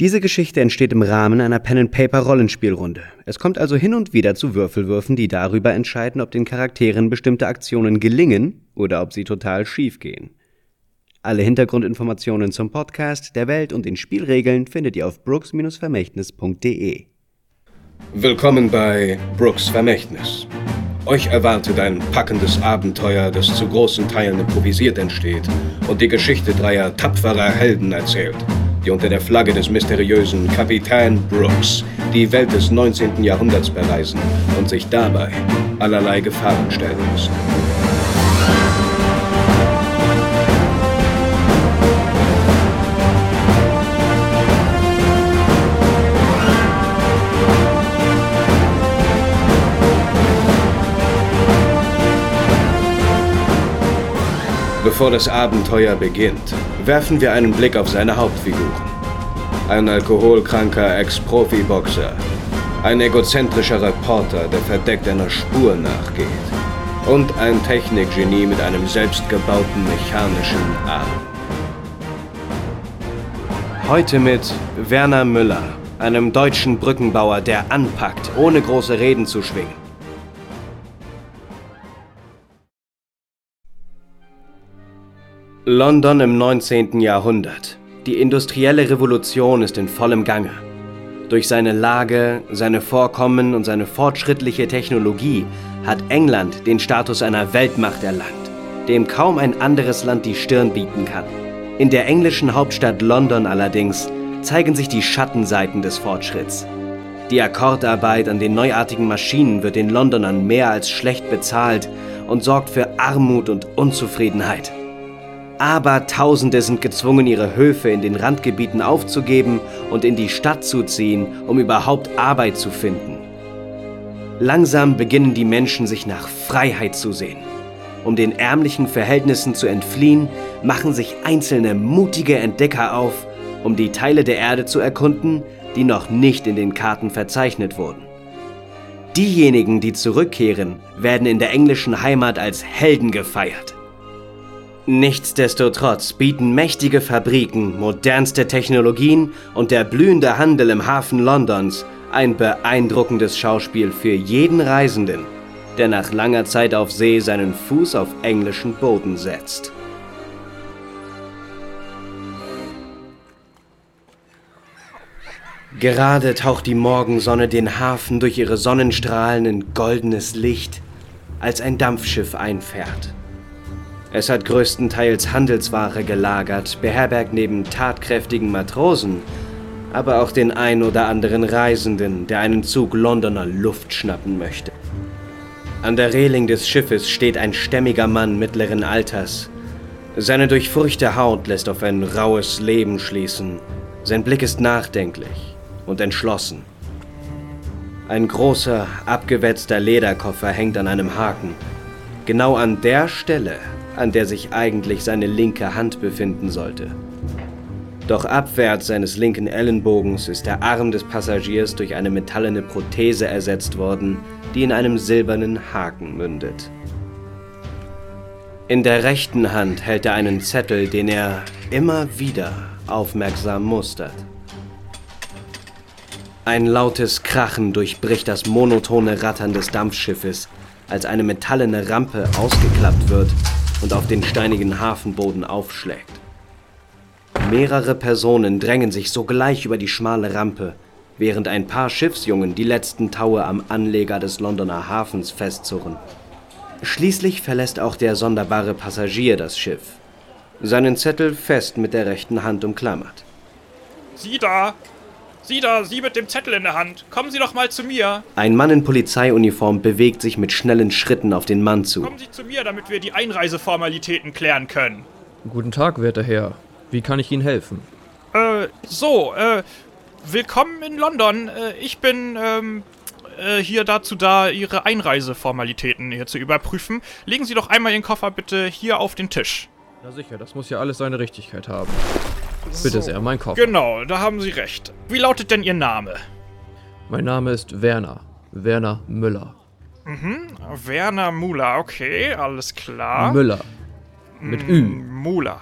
Diese Geschichte entsteht im Rahmen einer Pen-and-Paper-Rollenspielrunde. Es kommt also hin und wieder zu Würfelwürfen, die darüber entscheiden, ob den Charakteren bestimmte Aktionen gelingen oder ob sie total schief gehen. Alle Hintergrundinformationen zum Podcast, der Welt und den Spielregeln findet ihr auf brooks-vermächtnis.de. Willkommen bei Brooks Vermächtnis. Euch erwartet ein packendes Abenteuer, das zu großen Teilen improvisiert entsteht und die Geschichte dreier tapferer Helden erzählt die unter der Flagge des mysteriösen Kapitän Brooks die Welt des 19. Jahrhunderts bereisen und sich dabei allerlei Gefahren stellen müssen. Bevor das Abenteuer beginnt, werfen wir einen Blick auf seine Hauptfiguren. Ein alkoholkranker Ex-Profi-Boxer, ein egozentrischer Reporter, der verdeckt einer Spur nachgeht und ein Technikgenie mit einem selbstgebauten mechanischen Arm. Heute mit Werner Müller, einem deutschen Brückenbauer, der anpackt, ohne große Reden zu schwingen. London im 19. Jahrhundert. Die industrielle Revolution ist in vollem Gange. Durch seine Lage, seine Vorkommen und seine fortschrittliche Technologie hat England den Status einer Weltmacht erlangt, dem kaum ein anderes Land die Stirn bieten kann. In der englischen Hauptstadt London allerdings zeigen sich die Schattenseiten des Fortschritts. Die Akkordarbeit an den neuartigen Maschinen wird den Londonern mehr als schlecht bezahlt und sorgt für Armut und Unzufriedenheit. Abertausende sind gezwungen, ihre Höfe in den Randgebieten aufzugeben und in die Stadt zu ziehen, um überhaupt Arbeit zu finden. Langsam beginnen die Menschen sich nach Freiheit zu sehen. Um den ärmlichen Verhältnissen zu entfliehen, machen sich einzelne mutige Entdecker auf, um die Teile der Erde zu erkunden, die noch nicht in den Karten verzeichnet wurden. Diejenigen, die zurückkehren, werden in der englischen Heimat als Helden gefeiert. Nichtsdestotrotz bieten mächtige Fabriken, modernste Technologien und der blühende Handel im Hafen Londons ein beeindruckendes Schauspiel für jeden Reisenden, der nach langer Zeit auf See seinen Fuß auf englischen Boden setzt. Gerade taucht die Morgensonne den Hafen durch ihre Sonnenstrahlen in goldenes Licht, als ein Dampfschiff einfährt. Es hat größtenteils Handelsware gelagert, beherbergt neben tatkräftigen Matrosen, aber auch den ein oder anderen Reisenden, der einen Zug Londoner Luft schnappen möchte. An der Reling des Schiffes steht ein stämmiger Mann mittleren Alters. Seine durchfurchte Haut lässt auf ein raues Leben schließen. Sein Blick ist nachdenklich und entschlossen. Ein großer, abgewetzter Lederkoffer hängt an einem Haken. Genau an der Stelle, an der sich eigentlich seine linke Hand befinden sollte. Doch abwärts seines linken Ellenbogens ist der Arm des Passagiers durch eine metallene Prothese ersetzt worden, die in einem silbernen Haken mündet. In der rechten Hand hält er einen Zettel, den er immer wieder aufmerksam mustert. Ein lautes Krachen durchbricht das monotone Rattern des Dampfschiffes, als eine metallene Rampe ausgeklappt wird und auf den steinigen Hafenboden aufschlägt. Mehrere Personen drängen sich sogleich über die schmale Rampe, während ein paar Schiffsjungen die letzten Taue am Anleger des Londoner Hafens festzurren. Schließlich verlässt auch der sonderbare Passagier das Schiff, seinen Zettel fest mit der rechten Hand umklammert. Sie da! Sie da, Sie mit dem Zettel in der Hand. Kommen Sie doch mal zu mir. Ein Mann in Polizeiuniform bewegt sich mit schnellen Schritten auf den Mann zu. Kommen Sie zu mir, damit wir die Einreiseformalitäten klären können. Guten Tag, werter Herr. Wie kann ich Ihnen helfen? Äh, so, äh, willkommen in London. Äh, ich bin, ähm, äh, hier dazu da, Ihre Einreiseformalitäten hier zu überprüfen. Legen Sie doch einmal Ihren Koffer bitte hier auf den Tisch. Na sicher, das muss ja alles seine Richtigkeit haben. Bitte sehr, mein Koffer. Genau, da haben Sie recht. Wie lautet denn Ihr Name? Mein Name ist Werner. Werner Müller. Mhm, Werner Müller, okay, alles klar. Müller. Mit Ü. Müller.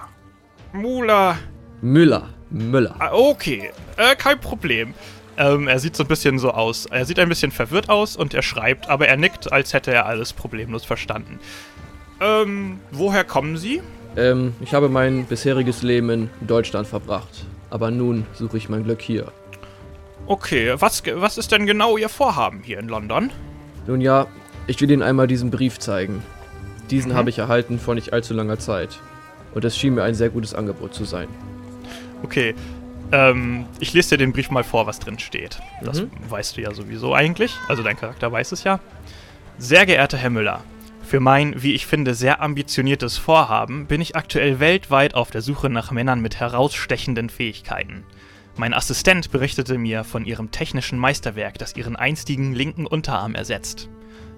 Müller. Müller. Müller. Ah, okay, äh, kein Problem. Ähm, er sieht so ein bisschen so aus. Er sieht ein bisschen verwirrt aus und er schreibt, aber er nickt, als hätte er alles problemlos verstanden. Ähm, woher kommen Sie? Ähm, ich habe mein bisheriges Leben in Deutschland verbracht. Aber nun suche ich mein Glück hier. Okay, was, was ist denn genau Ihr Vorhaben hier in London? Nun ja, ich will Ihnen einmal diesen Brief zeigen. Diesen Mhm. habe ich erhalten vor nicht allzu langer Zeit. Und es schien mir ein sehr gutes Angebot zu sein. Okay, ähm, ich lese dir den Brief mal vor, was drin steht. Das Mhm. weißt du ja sowieso eigentlich. Also dein Charakter weiß es ja. Sehr geehrter Herr Müller, für mein, wie ich finde, sehr ambitioniertes Vorhaben bin ich aktuell weltweit auf der Suche nach Männern mit herausstechenden Fähigkeiten. Mein Assistent berichtete mir von ihrem technischen Meisterwerk, das ihren einstigen linken Unterarm ersetzt.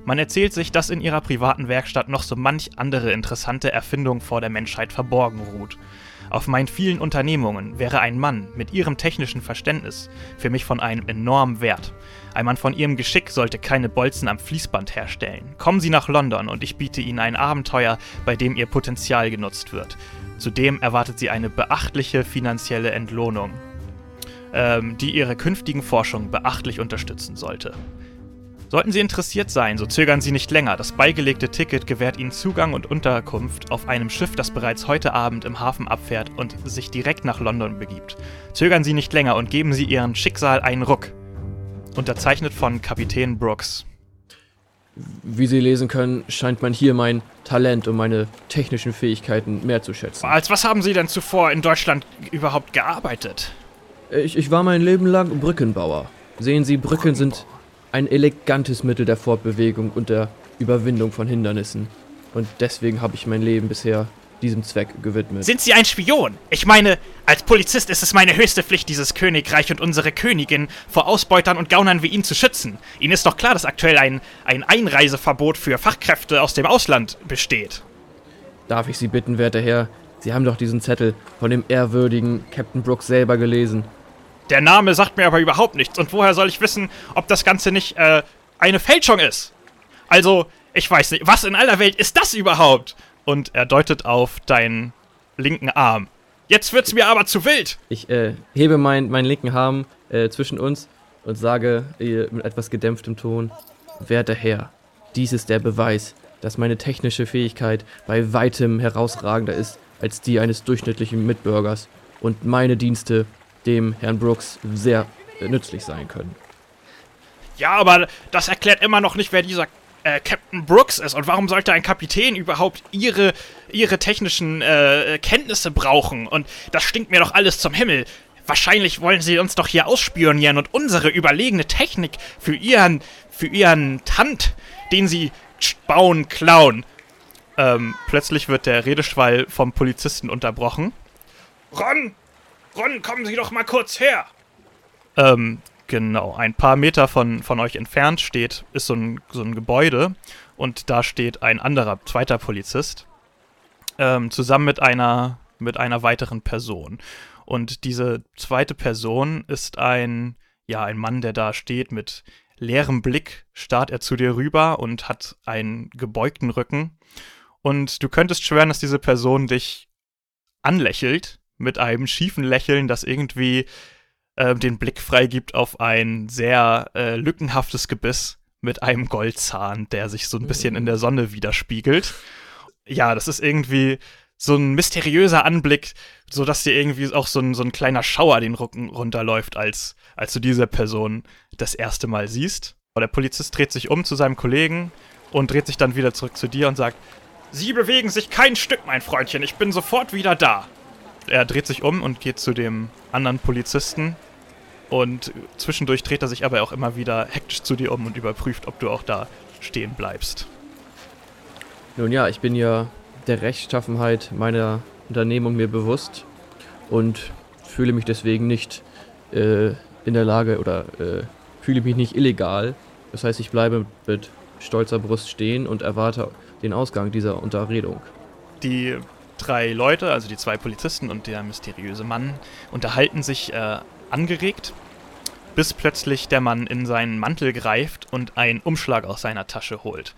Man erzählt sich, dass in ihrer privaten Werkstatt noch so manch andere interessante Erfindung vor der Menschheit verborgen ruht. Auf meinen vielen Unternehmungen wäre ein Mann mit ihrem technischen Verständnis für mich von einem enormen Wert. Ein Mann von ihrem Geschick sollte keine Bolzen am Fließband herstellen. Kommen Sie nach London und ich biete Ihnen ein Abenteuer, bei dem Ihr Potenzial genutzt wird. Zudem erwartet Sie eine beachtliche finanzielle Entlohnung, ähm, die Ihre künftigen Forschungen beachtlich unterstützen sollte. Sollten Sie interessiert sein, so zögern Sie nicht länger. Das beigelegte Ticket gewährt Ihnen Zugang und Unterkunft auf einem Schiff, das bereits heute Abend im Hafen abfährt und sich direkt nach London begibt. Zögern Sie nicht länger und geben Sie Ihrem Schicksal einen Ruck. Unterzeichnet von Kapitän Brooks. Wie Sie lesen können, scheint man hier mein Talent und meine technischen Fähigkeiten mehr zu schätzen. Als was haben Sie denn zuvor in Deutschland überhaupt gearbeitet? Ich, ich war mein Leben lang Brückenbauer. Sehen Sie, Brücken sind ein elegantes Mittel der Fortbewegung und der Überwindung von Hindernissen. Und deswegen habe ich mein Leben bisher diesem Zweck gewidmet. Sind Sie ein Spion? Ich meine, als Polizist ist es meine höchste Pflicht, dieses Königreich und unsere Königin vor Ausbeutern und Gaunern wie Ihnen zu schützen. Ihnen ist doch klar, dass aktuell ein, ein Einreiseverbot für Fachkräfte aus dem Ausland besteht. Darf ich Sie bitten, werter Herr, Sie haben doch diesen Zettel von dem ehrwürdigen Captain Brooks selber gelesen. Der Name sagt mir aber überhaupt nichts. Und woher soll ich wissen, ob das Ganze nicht äh, eine Fälschung ist? Also, ich weiß nicht, was in aller Welt ist das überhaupt? Und er deutet auf deinen linken Arm. Jetzt wird's mir aber zu wild. Ich äh, hebe mein, meinen linken Arm äh, zwischen uns und sage äh, mit etwas gedämpftem Ton, werter Herr, dies ist der Beweis, dass meine technische Fähigkeit bei weitem herausragender ist als die eines durchschnittlichen Mitbürgers und meine Dienste dem Herrn Brooks sehr äh, nützlich sein können. Ja, aber das erklärt immer noch nicht, wer dieser äh, Captain Brooks ist und warum sollte ein Kapitän überhaupt ihre, ihre technischen äh, Kenntnisse brauchen? Und das stinkt mir doch alles zum Himmel. Wahrscheinlich wollen sie uns doch hier ausspionieren und unsere überlegene Technik für ihren, für ihren Tant, den sie bauen, klauen. Ähm, plötzlich wird der Redeschwall vom Polizisten unterbrochen. Ron! Ron, kommen Sie doch mal kurz her! Ähm, genau. Ein paar Meter von, von euch entfernt steht, ist so ein, so ein Gebäude und da steht ein anderer, zweiter Polizist, ähm, zusammen mit einer, mit einer weiteren Person. Und diese zweite Person ist ein, ja, ein Mann, der da steht mit leerem Blick, starrt er zu dir rüber und hat einen gebeugten Rücken. Und du könntest schwören, dass diese Person dich anlächelt mit einem schiefen Lächeln, das irgendwie äh, den Blick freigibt auf ein sehr äh, lückenhaftes Gebiss mit einem Goldzahn, der sich so ein bisschen in der Sonne widerspiegelt. Ja, das ist irgendwie so ein mysteriöser Anblick, so dass dir irgendwie auch so ein, so ein kleiner Schauer den Rücken runterläuft, als, als du diese Person das erste Mal siehst. Aber der Polizist dreht sich um zu seinem Kollegen und dreht sich dann wieder zurück zu dir und sagt, Sie bewegen sich kein Stück, mein Freundchen, ich bin sofort wieder da. Er dreht sich um und geht zu dem anderen Polizisten und zwischendurch dreht er sich aber auch immer wieder hektisch zu dir um und überprüft, ob du auch da stehen bleibst. Nun ja, ich bin ja der Rechtschaffenheit meiner Unternehmung mir bewusst und fühle mich deswegen nicht äh, in der Lage oder äh, fühle mich nicht illegal. Das heißt, ich bleibe mit stolzer Brust stehen und erwarte den Ausgang dieser Unterredung. Die drei Leute, also die zwei Polizisten und der mysteriöse Mann, unterhalten sich äh, angeregt, bis plötzlich der Mann in seinen Mantel greift und einen Umschlag aus seiner Tasche holt.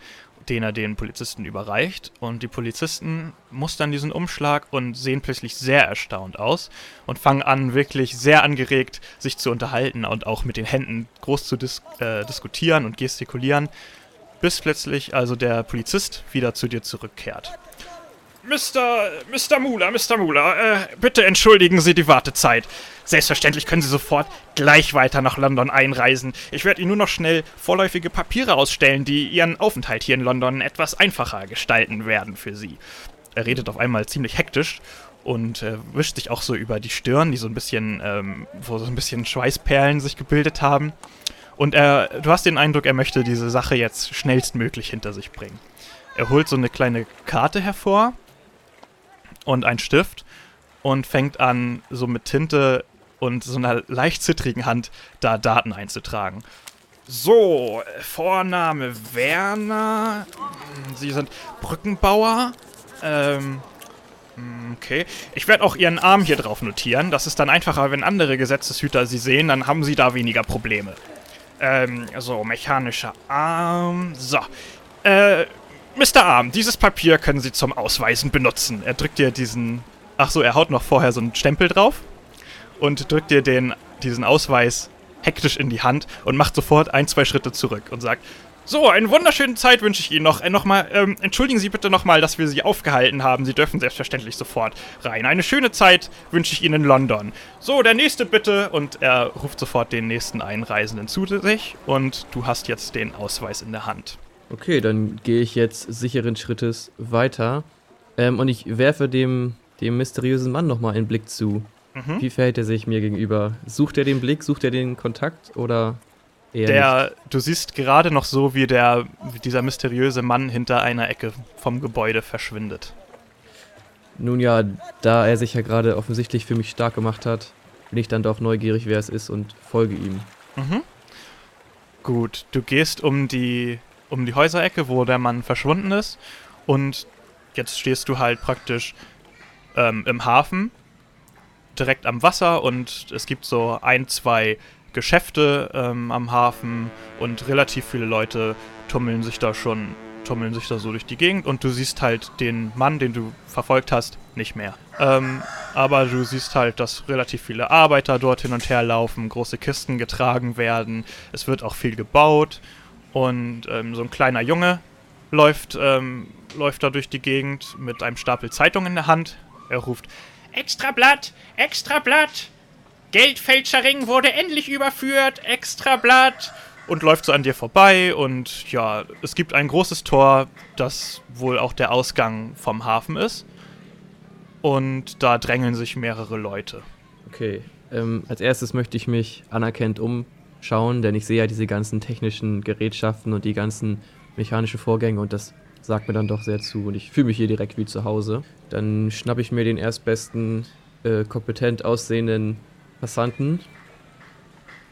den er den Polizisten überreicht. Und die Polizisten mustern diesen Umschlag und sehen plötzlich sehr erstaunt aus und fangen an, wirklich sehr angeregt sich zu unterhalten und auch mit den Händen groß zu dis äh, diskutieren und gestikulieren, bis plötzlich also der Polizist wieder zu dir zurückkehrt. Mr. Mr. Mula, Mr. Mula, äh, bitte entschuldigen Sie die Wartezeit. Selbstverständlich können Sie sofort gleich weiter nach London einreisen. Ich werde Ihnen nur noch schnell vorläufige Papiere ausstellen, die Ihren Aufenthalt hier in London etwas einfacher gestalten werden für Sie. Er redet auf einmal ziemlich hektisch und äh, wischt sich auch so über die Stirn, die so ein bisschen, ähm, wo so ein bisschen Schweißperlen sich gebildet haben. Und er, du hast den Eindruck, er möchte diese Sache jetzt schnellstmöglich hinter sich bringen. Er holt so eine kleine Karte hervor und einen Stift und fängt an, so mit Tinte und so einer leicht zittrigen Hand da Daten einzutragen. So, Vorname Werner. Sie sind Brückenbauer. Ähm, okay. Ich werde auch Ihren Arm hier drauf notieren. Das ist dann einfacher, wenn andere Gesetzeshüter Sie sehen, dann haben Sie da weniger Probleme. Ähm, so, mechanischer Arm. So. Äh, Mr. Arm, dieses Papier können Sie zum Ausweisen benutzen. Er drückt dir diesen. Ach so, er haut noch vorher so einen Stempel drauf und drückt dir den, diesen Ausweis hektisch in die Hand und macht sofort ein, zwei Schritte zurück und sagt: So, eine wunderschöne Zeit wünsche ich Ihnen noch. Äh, noch mal, ähm, entschuldigen Sie bitte nochmal, dass wir Sie aufgehalten haben. Sie dürfen selbstverständlich sofort rein. Eine schöne Zeit wünsche ich Ihnen in London. So, der nächste bitte. Und er ruft sofort den nächsten Einreisenden zu sich und du hast jetzt den Ausweis in der Hand. Okay, dann gehe ich jetzt sicheren Schrittes weiter. Ähm, und ich werfe dem, dem mysteriösen Mann nochmal einen Blick zu. Mhm. Wie verhält er sich mir gegenüber? Sucht er den Blick, sucht er den Kontakt oder eher nicht? Der, du siehst gerade noch so, wie der, dieser mysteriöse Mann hinter einer Ecke vom Gebäude verschwindet. Nun ja, da er sich ja gerade offensichtlich für mich stark gemacht hat, bin ich dann doch neugierig, wer es ist und folge ihm. Mhm. Gut, du gehst um die, um die Häuserecke, wo der Mann verschwunden ist. Und jetzt stehst du halt praktisch ähm, im Hafen, direkt am Wasser. Und es gibt so ein, zwei Geschäfte ähm, am Hafen. Und relativ viele Leute tummeln sich da schon, tummeln sich da so durch die Gegend. Und du siehst halt den Mann, den du verfolgt hast, nicht mehr. Ähm, aber du siehst halt, dass relativ viele Arbeiter dort hin und her laufen, große Kisten getragen werden. Es wird auch viel gebaut. Und ähm, so ein kleiner Junge läuft, ähm, läuft da durch die Gegend mit einem Stapel Zeitung in der Hand. Er ruft: Extra Blatt! Extra Blatt! Geldfälscherring wurde endlich überführt! Extra Blatt! Und läuft so an dir vorbei und ja, es gibt ein großes Tor, das wohl auch der Ausgang vom Hafen ist. Und da drängeln sich mehrere Leute. Okay, ähm, als erstes möchte ich mich anerkennt umschauen, denn ich sehe ja diese ganzen technischen Gerätschaften und die ganzen mechanischen Vorgänge und das sagt mir dann doch sehr zu und ich fühle mich hier direkt wie zu Hause. Dann schnappe ich mir den erstbesten, äh, kompetent aussehenden Passanten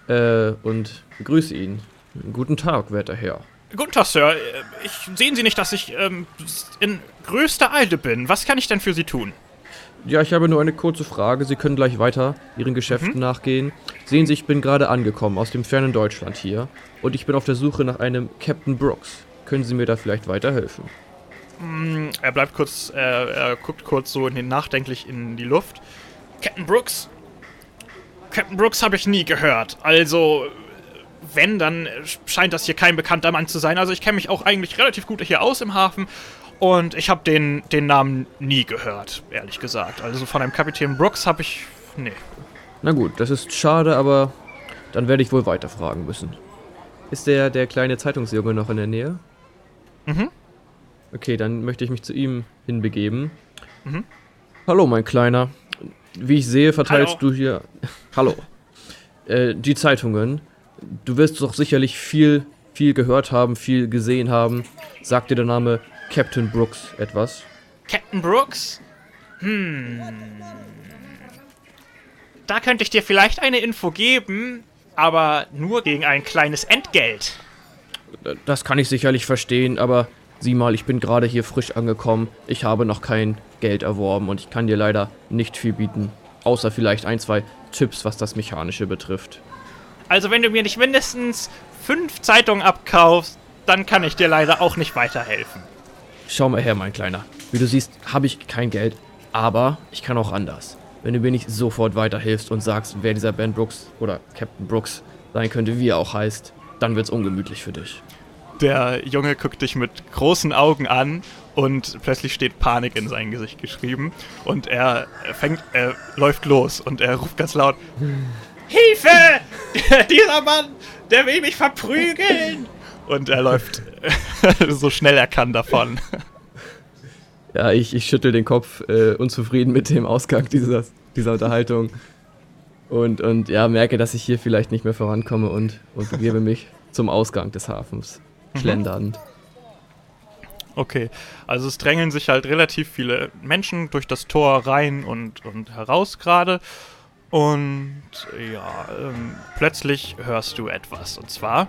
äh, und begrüße ihn. Guten Tag, werter Herr. Guten Tag, Sir. Äh, Ich, sehen Sie nicht, dass ich ähm, in größter Eile bin? Was kann ich denn für Sie tun? Ja, ich habe nur eine kurze Frage. Sie können gleich weiter Ihren Geschäften nachgehen. Sehen Sie, ich bin gerade angekommen aus dem fernen Deutschland hier und ich bin auf der Suche nach einem Captain Brooks. Können Sie mir da vielleicht weiterhelfen? Hm, Er bleibt kurz, äh, er guckt kurz so in den, nachdenklich in die Luft. Captain Brooks? Captain Brooks habe ich nie gehört. Also, wenn, dann scheint das hier kein bekannter Mann zu sein. Also, ich kenne mich auch eigentlich relativ gut hier aus im Hafen. Und ich habe den, den Namen nie gehört, ehrlich gesagt. Also, von einem Kapitän Brooks habe ich. Nee. Na gut, das ist schade, aber dann werde ich wohl weiterfragen müssen. Ist der, der kleine Zeitungsjunge noch in der Nähe? Mhm. Okay, dann möchte ich mich zu ihm hinbegeben. Mhm. Hallo, mein Kleiner. Wie ich sehe, verteilst Hallo. du hier. Hallo. Äh, die Zeitungen. Du wirst doch sicherlich viel, viel gehört haben, viel gesehen haben. Sagt dir der Name Captain Brooks etwas? Captain Brooks? Hm. Da könnte ich dir vielleicht eine Info geben, aber nur gegen ein kleines Entgelt. Das kann ich sicherlich verstehen, aber sieh mal, ich bin gerade hier frisch angekommen. Ich habe noch kein Geld erworben und ich kann dir leider nicht viel bieten. Außer vielleicht ein, zwei Tipps, was das Mechanische betrifft. Also wenn du mir nicht mindestens fünf Zeitungen abkaufst, dann kann ich dir leider auch nicht weiterhelfen. Schau mal her, mein Kleiner. Wie du siehst, habe ich kein Geld, aber ich kann auch anders. Wenn du mir nicht sofort weiterhilfst und sagst, wer dieser Ben Brooks oder Captain Brooks sein könnte, wie er auch heißt, dann wird's ungemütlich für dich. Der Junge guckt dich mit großen Augen an und plötzlich steht Panik in sein Gesicht geschrieben und er fängt, er läuft los und er ruft ganz laut: Hilfe! Dieser Mann, der will mich verprügeln! Und er läuft so schnell er kann davon. Ja, ich, ich schüttel den Kopf, äh, unzufrieden mit dem Ausgang dieser, dieser Unterhaltung. Und, und ja, merke, dass ich hier vielleicht nicht mehr vorankomme und, und begebe mich zum Ausgang des Hafens, schlendernd. Okay, also es drängeln sich halt relativ viele Menschen durch das Tor rein und, und heraus gerade. Und ja, ähm, plötzlich hörst du etwas. Und zwar.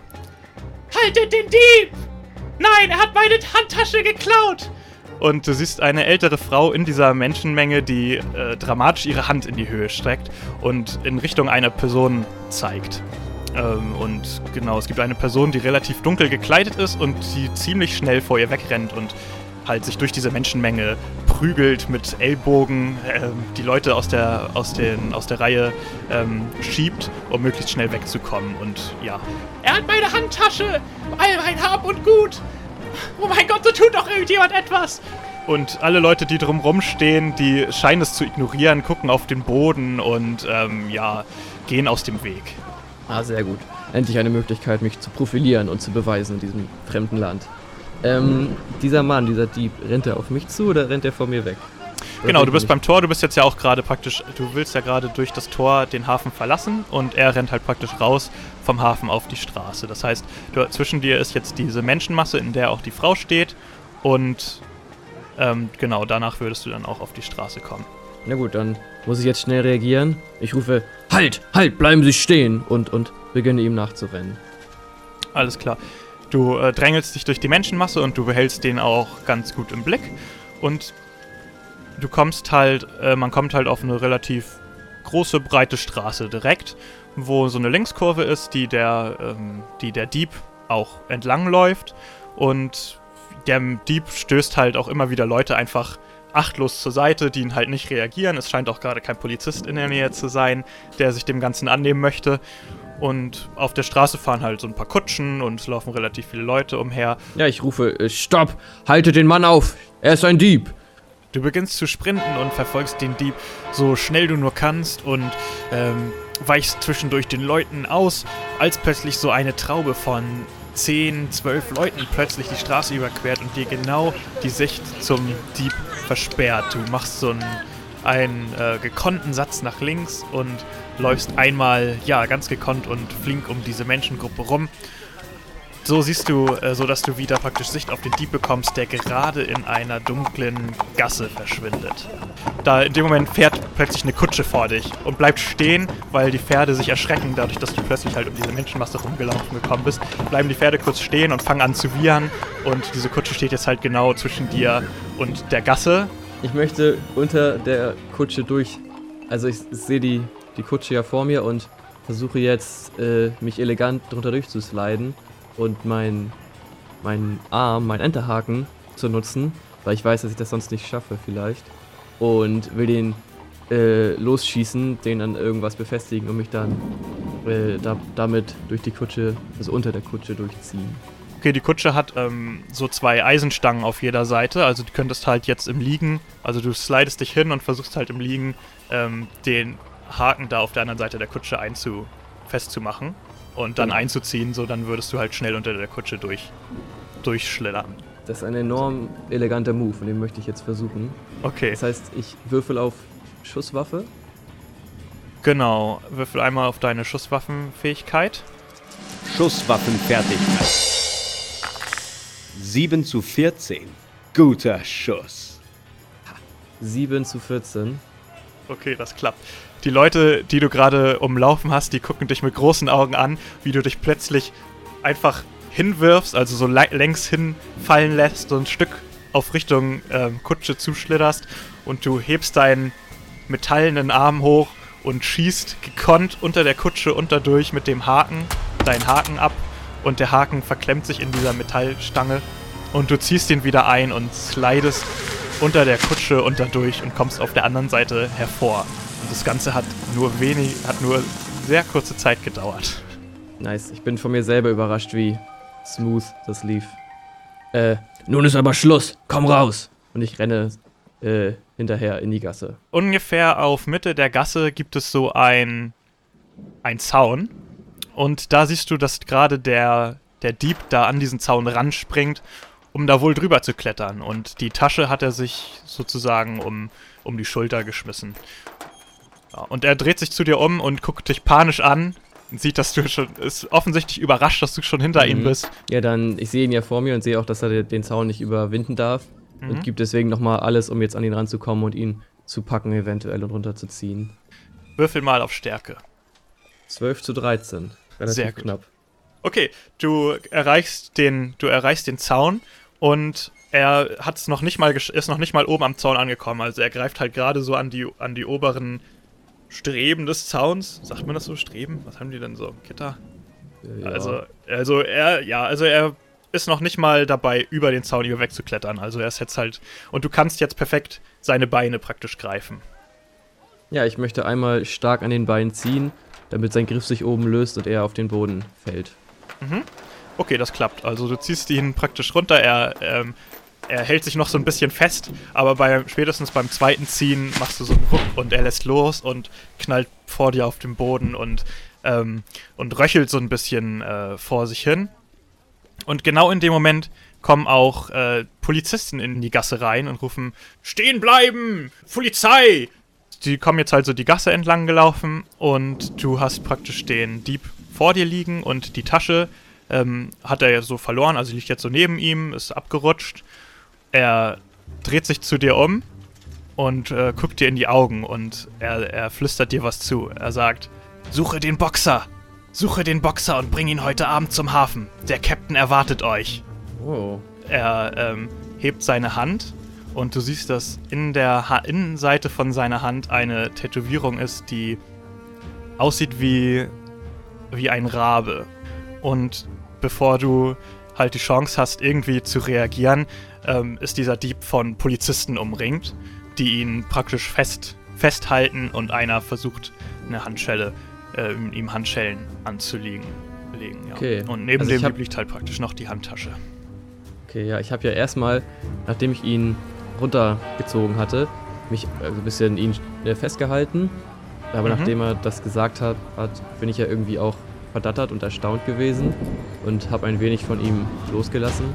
Haltet den Dieb! Nein, er hat meine Handtasche geklaut! Und du siehst eine ältere Frau in dieser Menschenmenge, die äh, dramatisch ihre Hand in die Höhe streckt und in Richtung einer Person zeigt. Ähm, und genau, es gibt eine Person, die relativ dunkel gekleidet ist und die ziemlich schnell vor ihr wegrennt und halt sich durch diese Menschenmenge prügelt mit Ellbogen, ähm, die Leute aus der, aus den, aus der Reihe ähm, schiebt, um möglichst schnell wegzukommen. Und ja. Er hat meine Handtasche! All mein Hab und Gut! Oh mein Gott, so tut doch irgendjemand etwas! Und alle Leute, die drumrum stehen, die scheinen es zu ignorieren, gucken auf den Boden und ähm, ja, gehen aus dem Weg. Ah, sehr gut. Endlich eine Möglichkeit, mich zu profilieren und zu beweisen in diesem fremden Land. Ähm, dieser Mann, dieser Dieb, rennt er auf mich zu oder rennt er vor mir weg? Oder Genau, du bist beim Tor, du bist jetzt ja auch gerade praktisch, du willst ja gerade durch das Tor den Hafen verlassen und er rennt halt praktisch raus vom Hafen auf die Straße. Das heißt, du, zwischen dir ist jetzt diese Menschenmasse, in der auch die Frau steht und ähm, genau, danach würdest du dann auch auf die Straße kommen. Na gut, dann muss ich jetzt schnell reagieren. Ich rufe, halt, halt, bleiben Sie stehen und, und beginne ihm nachzurennen. Alles klar. Du äh, drängelst dich durch die Menschenmasse und du behältst den auch ganz gut im Blick. Und du kommst halt, äh, man kommt halt auf eine relativ große, breite Straße direkt, wo so eine Linkskurve ist, die der, ähm, die der Dieb auch entlang läuft. Und der Dieb stößt halt auch immer wieder Leute einfach achtlos zur Seite, die ihn halt nicht reagieren. Es scheint auch gerade kein Polizist in der Nähe zu sein, der sich dem Ganzen annehmen möchte. Und auf der Straße fahren halt so ein paar Kutschen und es laufen relativ viele Leute umher. Ja, ich rufe, äh, stopp, halte den Mann auf, er ist ein Dieb. Du beginnst zu sprinten und verfolgst den Dieb so schnell du nur kannst und ähm, weichst zwischendurch den Leuten aus, als plötzlich so eine Traube von 10, 12 Leuten plötzlich die Straße überquert und dir genau die Sicht zum Dieb versperrt. Du machst so einen, einen äh, gekonnten Satz nach links und läufst einmal, ja, ganz gekonnt und flink um diese Menschengruppe rum. So siehst du, äh, so dass du wieder praktisch Sicht auf den Dieb bekommst, der gerade in einer dunklen Gasse verschwindet. Da in dem Moment fährt plötzlich eine Kutsche vor dich und bleibt stehen, weil die Pferde sich erschrecken, dadurch, dass du plötzlich halt um diese Menschenmasse rumgelaufen gekommen bist. Bleiben die Pferde kurz stehen und fangen an zu wiehern und diese Kutsche steht jetzt halt genau zwischen dir und der Gasse. Ich möchte unter der Kutsche durch, also ich sehe die, die Kutsche ja vor mir und versuche jetzt, äh, mich elegant drunter durchzusliden und mein, mein Arm, mein Enterhaken zu nutzen, weil ich weiß, dass ich das sonst nicht schaffe vielleicht. Und will den äh, losschießen, den an irgendwas befestigen und mich dann äh, da, damit durch die Kutsche, also unter der Kutsche durchziehen. Okay, die Kutsche hat ähm, so zwei Eisenstangen auf jeder Seite. Also du könntest halt jetzt im Liegen, also du slidest dich hin und versuchst halt im Liegen ähm, den Haken da auf der anderen Seite der Kutsche einzu festzumachen und dann Mhm. einzuziehen, so dann würdest du halt schnell unter der Kutsche durch durchschlittern. Das ist ein enorm eleganter Move und den möchte ich jetzt versuchen. Okay, Das heißt, ich würfel auf Schusswaffe. genau. Würfel einmal auf deine Schusswaffenfähigkeit. Schusswaffenfertigkeit. 7 zu 14. Guter Schuss. 7 zu 14. Okay, das klappt. Die Leute, die du gerade umlaufen hast, die gucken dich mit großen Augen an, wie du dich plötzlich einfach hinwirfst, also so längs hinfallen lässt, so ein Stück auf Richtung ähm, Kutsche zuschlitterst und du hebst deinen metallenen Arm hoch und schießt gekonnt unter der Kutsche unterdurch mit dem Haken, deinen Haken ab und der Haken verklemmt sich in dieser Metallstange und du ziehst ihn wieder ein und slidest unter der Kutsche und dadurch und kommst auf der anderen Seite hervor. Und das Ganze hat nur wenig, hat nur sehr kurze Zeit gedauert. Nice. Ich bin von mir selber überrascht, wie smooth das lief. Äh, nun ist aber Schluss. Komm raus. Und ich renne äh, hinterher in die Gasse. Ungefähr auf Mitte der Gasse gibt es so ein, ein Zaun. Und da siehst du, dass gerade der, der Dieb da an diesen Zaun ranspringt, um da wohl drüber zu klettern. Und die Tasche hat er sich sozusagen um, um die Schulter geschmissen. Ja, und er dreht sich zu dir um und guckt dich panisch an, sieht, dass du schon, ist offensichtlich überrascht, dass du schon hinter mhm. ihm bist. Ja, dann, ich sehe ihn ja vor mir und sehe auch, dass er den Zaun nicht überwinden darf. Mhm. Und gibt deswegen nochmal alles, um jetzt an ihn ranzukommen und ihn zu packen, eventuell und runterzuziehen. Würfel mal auf Stärke. 12 zu 13. Relativ Sehr gut. knapp. Okay, du erreichst den, du erreichst den Zaun und er hat's noch nicht mal ist noch nicht mal oben am Zaun angekommen. Also er greift halt gerade so an die, an die oberen Streben des Zauns. Sagt man das so? Streben? Was haben die denn so? Gitter? Ja. Also, also er, ja, also er ist noch nicht mal dabei, über den Zaun über wegzuklettern. Also er ist jetzt halt. Und du kannst jetzt perfekt seine Beine praktisch greifen. Ja, ich möchte einmal stark an den Beinen ziehen, damit sein Griff sich oben löst und er auf den Boden fällt. Mhm. Okay, das klappt. Also du ziehst ihn praktisch runter. Er ähm, er hält sich noch so ein bisschen fest, aber bei, spätestens beim zweiten Ziehen machst du so einen Ruck und er lässt los und knallt vor dir auf den Boden und, ähm, und röchelt so ein bisschen äh, vor sich hin. Und genau in dem Moment kommen auch äh, Polizisten in die Gasse rein und rufen: Stehen bleiben! Polizei! Die kommen jetzt halt so die Gasse entlang gelaufen und du hast praktisch den Dieb vor dir liegen und die Tasche ähm, hat er ja so verloren, also liegt jetzt so neben ihm, ist abgerutscht er dreht sich zu dir um und äh, guckt dir in die Augen und er, er flüstert dir was zu. Er sagt, suche den Boxer. Suche den Boxer und bring ihn heute Abend zum Hafen. Der Captain erwartet euch. Oh. Er ähm, hebt seine Hand und du siehst, dass in der ha Innenseite von seiner Hand eine Tätowierung ist, die aussieht wie, wie ein Rabe. Und bevor du halt die Chance hast, irgendwie zu reagieren, ähm, ist dieser Dieb von Polizisten umringt, die ihn praktisch fest, festhalten und einer versucht, eine Handschelle, äh, ihm Handschellen anzulegen. Legen, ja. okay. Und neben also dem liegt halt praktisch noch die Handtasche. Okay, ja, ich habe ja erstmal, nachdem ich ihn runtergezogen hatte, mich äh, ein bisschen ihn äh, festgehalten. Aber mhm. nachdem er das gesagt hat, hat, bin ich ja irgendwie auch verdattert und erstaunt gewesen und habe ein wenig von ihm losgelassen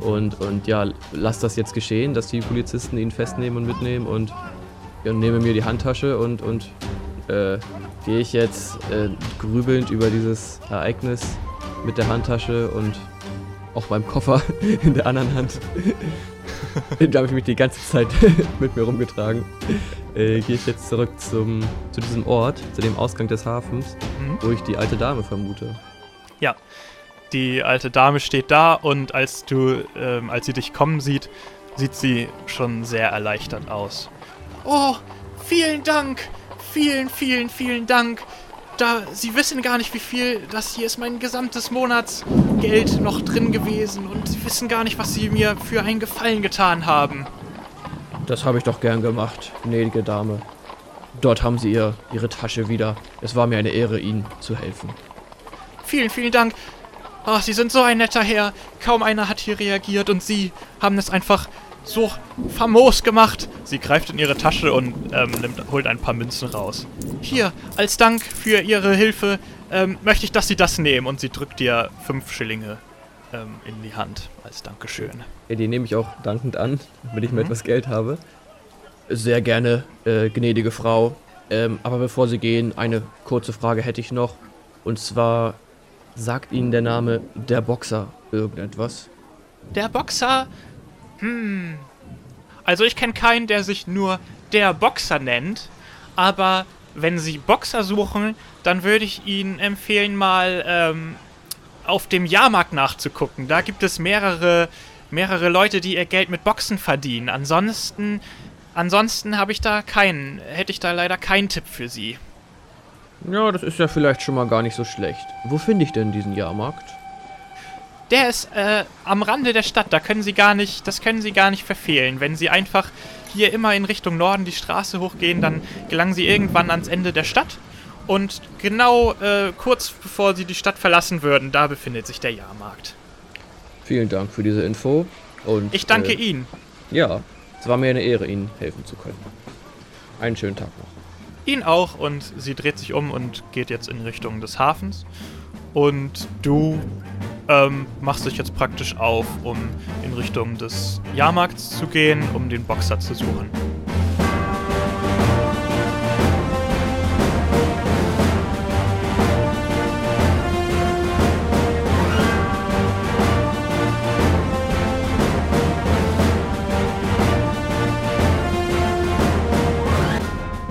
und, und ja, lass das jetzt geschehen, dass die Polizisten ihn festnehmen und mitnehmen und, ja, nehme mir die Handtasche und, und äh, gehe ich jetzt äh, grübelnd über dieses Ereignis mit der Handtasche und auch beim Koffer in der anderen Hand. da habe ich mich die ganze Zeit mit mir rumgetragen. Äh, gehe ich jetzt zurück zum, zu diesem Ort, zu dem Ausgang des Hafens, mhm. wo ich die alte Dame vermute. Ja, die alte Dame steht da und als du, ähm, als sie dich kommen sieht, sieht sie schon sehr erleichtert aus. Oh, vielen Dank! Vielen, vielen, vielen Dank! Da, Sie wissen gar nicht, wie viel. Das hier ist mein gesamtes Monatsgeld noch drin gewesen und Sie wissen gar nicht, was Sie mir für einen Gefallen getan haben. Das habe ich doch gern gemacht, gnädige Dame. Dort haben Sie ihr, Ihre Tasche wieder. Es war mir eine Ehre, Ihnen zu helfen. Vielen, vielen Dank. Ach, Sie sind so ein netter Herr. Kaum einer hat hier reagiert und Sie haben es einfach so famos gemacht. Sie greift in ihre Tasche und ähm, nimmt, holt ein paar Münzen raus. Hier, als Dank für Ihre Hilfe ähm, möchte ich, dass Sie das nehmen. Und sie drückt dir fünf Schillinge ähm, in die Hand als Dankeschön. Ja, die nehme ich auch dankend an, wenn ich mhm. mir etwas Geld habe. Sehr gerne, äh, gnädige Frau. Ähm, aber bevor Sie gehen, eine kurze Frage hätte ich noch. Und zwar, Sagt Ihnen der Name der Boxer irgendetwas? Der Boxer? Hm. Also ich kenne keinen, der sich nur der Boxer nennt, aber wenn Sie Boxer suchen, dann würde ich Ihnen empfehlen, mal ähm, auf dem Jahrmarkt nachzugucken. Da gibt es mehrere, mehrere Leute, die ihr Geld mit Boxen verdienen. Ansonsten, ansonsten habe ich da keinen, hätte ich da leider keinen Tipp für Sie. Ja, das ist ja vielleicht schon mal gar nicht so schlecht. Wo finde ich denn diesen Jahrmarkt? der ist äh, am Rande der Stadt. Da können Sie gar nicht, das können Sie gar nicht verfehlen. Wenn Sie einfach hier immer in Richtung Norden die Straße hochgehen, dann gelangen Sie irgendwann ans Ende der Stadt. Und genau äh, kurz bevor Sie die Stadt verlassen würden, da befindet sich der Jahrmarkt. Vielen Dank für diese Info. Und, Ich danke äh, Ihnen. Ja, es war mir eine Ehre, Ihnen helfen zu können. Einen schönen Tag noch. Ihn auch und sie dreht sich um und geht jetzt in Richtung des Hafens. Und du ähm, machst dich jetzt praktisch auf, um in Richtung des Jahrmarkts zu gehen, um den Boxer zu suchen.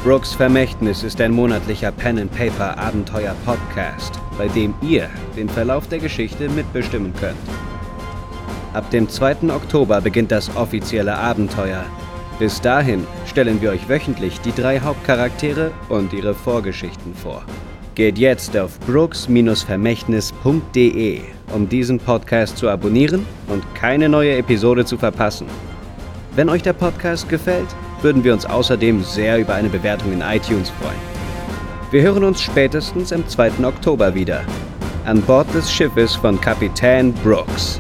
Brooks Vermächtnis ist ein monatlicher Pen-and-Paper-Abenteuer-Podcast, bei dem ihr den Verlauf der Geschichte mitbestimmen könnt. Ab dem 2. Oktober beginnt das offizielle Abenteuer. Bis dahin stellen wir euch wöchentlich die drei Hauptcharaktere und ihre Vorgeschichten vor. Geht jetzt auf brooks-vermächtnis.de, um diesen Podcast zu abonnieren und keine neue Episode zu verpassen. Wenn euch der Podcast gefällt, würden wir uns außerdem sehr über eine Bewertung in iTunes freuen. Wir hören uns spätestens am 2. Oktober wieder. An Bord des Schiffes von Kapitän Brooks.